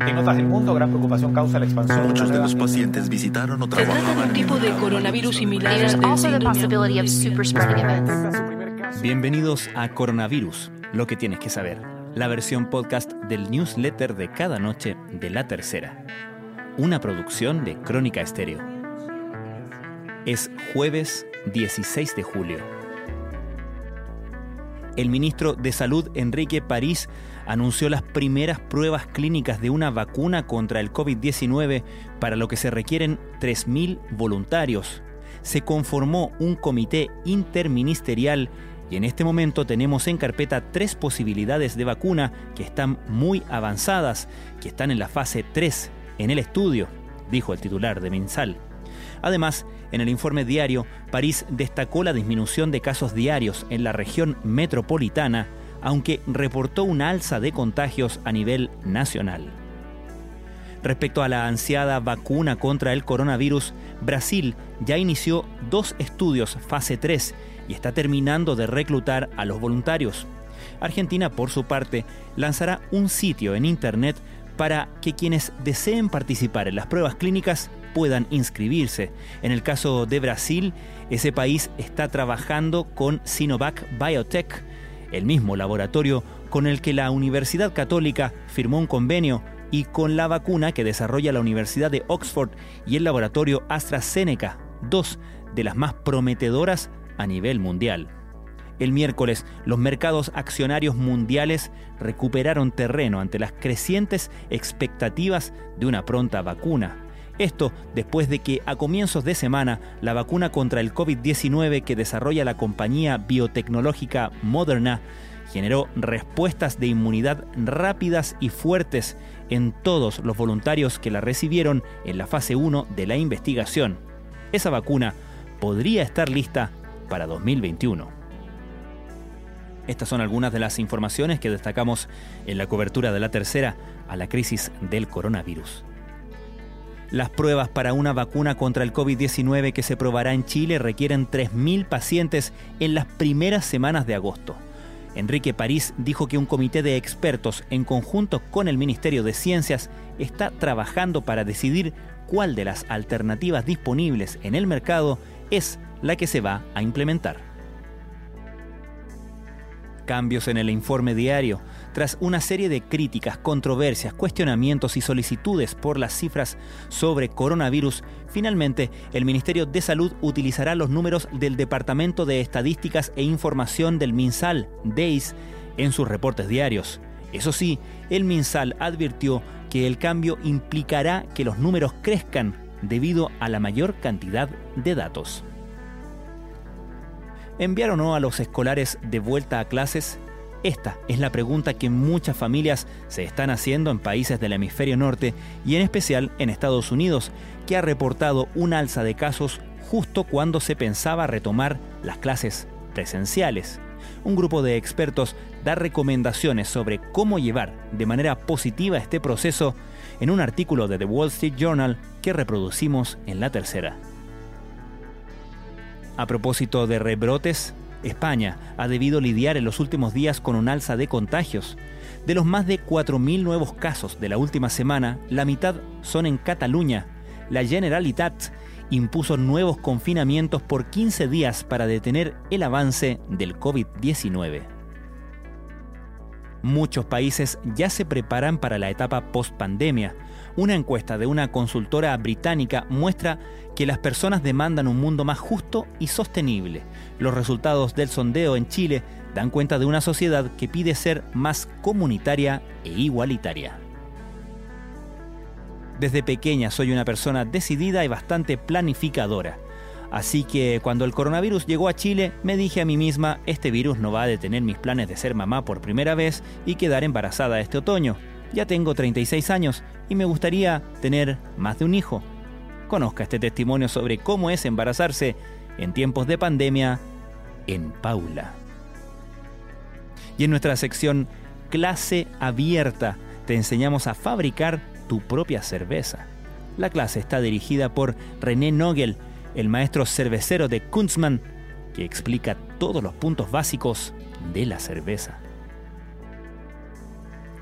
En otras del mundo, gran preocupación causa la expansión. Muchos de los pacientes visitaron o Se trata de un tipo de coronavirus similar. Bienvenidos a Coronavirus, lo que tienes que saber, la versión podcast del newsletter de cada noche de La Tercera, una producción de Crónica Estéreo. Es jueves 16 de julio. El ministro de Salud, Enrique París, anunció las primeras pruebas clínicas de una vacuna contra el COVID-19 para lo que se requieren 3.000 voluntarios. Se conformó un comité interministerial y en este momento tenemos en carpeta tres posibilidades de vacuna que están muy avanzadas, que están en la fase 3 en el estudio, dijo el titular de Minsal. Además, en el informe diario, París destacó la disminución de casos diarios en la región metropolitana, aunque reportó una alza de contagios a nivel nacional. Respecto a la ansiada vacuna contra el coronavirus, Brasil ya inició dos estudios fase 3 y está terminando de reclutar a los voluntarios. Argentina, por su parte, lanzará un sitio en Internet para que quienes deseen participar en las pruebas clínicas puedan inscribirse. En el caso de Brasil, ese país está trabajando con Sinovac Biotech, el mismo laboratorio con el que la Universidad Católica firmó un convenio y con la vacuna que desarrolla la Universidad de Oxford y el laboratorio AstraZeneca, dos de las más prometedoras a nivel mundial. El miércoles, los mercados accionarios mundiales recuperaron terreno ante las crecientes expectativas de una pronta vacuna. Esto después de que a comienzos de semana la vacuna contra el COVID-19 que desarrolla la compañía biotecnológica Moderna generó respuestas de inmunidad rápidas y fuertes en todos los voluntarios que la recibieron en la fase 1 de la investigación. Esa vacuna podría estar lista para 2021. Estas son algunas de las informaciones que destacamos en la cobertura de la tercera a la crisis del coronavirus. Las pruebas para una vacuna contra el COVID-19 que se probará en Chile requieren 3.000 pacientes en las primeras semanas de agosto. Enrique París dijo que un comité de expertos en conjunto con el Ministerio de Ciencias está trabajando para decidir cuál de las alternativas disponibles en el mercado es la que se va a implementar. Cambios en el informe diario. Tras una serie de críticas, controversias, cuestionamientos y solicitudes por las cifras sobre coronavirus, finalmente el Ministerio de Salud utilizará los números del Departamento de Estadísticas e Información del MinSal, DEIS, en sus reportes diarios. Eso sí, el MinSal advirtió que el cambio implicará que los números crezcan debido a la mayor cantidad de datos. ¿Enviar o no a los escolares de vuelta a clases? Esta es la pregunta que muchas familias se están haciendo en países del hemisferio norte y en especial en Estados Unidos, que ha reportado un alza de casos justo cuando se pensaba retomar las clases presenciales. Un grupo de expertos da recomendaciones sobre cómo llevar de manera positiva este proceso en un artículo de The Wall Street Journal que reproducimos en la tercera. A propósito de rebrotes, España ha debido lidiar en los últimos días con un alza de contagios. De los más de 4.000 nuevos casos de la última semana, la mitad son en Cataluña. La Generalitat impuso nuevos confinamientos por 15 días para detener el avance del COVID-19. Muchos países ya se preparan para la etapa post-pandemia. Una encuesta de una consultora británica muestra que las personas demandan un mundo más justo y sostenible. Los resultados del sondeo en Chile dan cuenta de una sociedad que pide ser más comunitaria e igualitaria. Desde pequeña soy una persona decidida y bastante planificadora. Así que cuando el coronavirus llegó a Chile, me dije a mí misma, este virus no va a detener mis planes de ser mamá por primera vez y quedar embarazada este otoño. Ya tengo 36 años y me gustaría tener más de un hijo. Conozca este testimonio sobre cómo es embarazarse en tiempos de pandemia en Paula. Y en nuestra sección Clase Abierta te enseñamos a fabricar tu propia cerveza. La clase está dirigida por René Nogel, el maestro cervecero de Kunzmann, que explica todos los puntos básicos de la cerveza.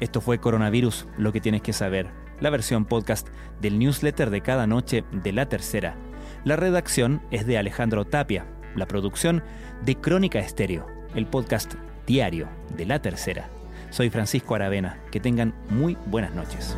Esto fue Coronavirus, lo que tienes que saber. la versión podcast del newsletter de cada noche de La Tercera. La redacción es de Alejandro Tapia, la producción de Crónica Estéreo, el podcast diario de La Tercera. Soy Francisco Aravena, que tengan muy buenas noches.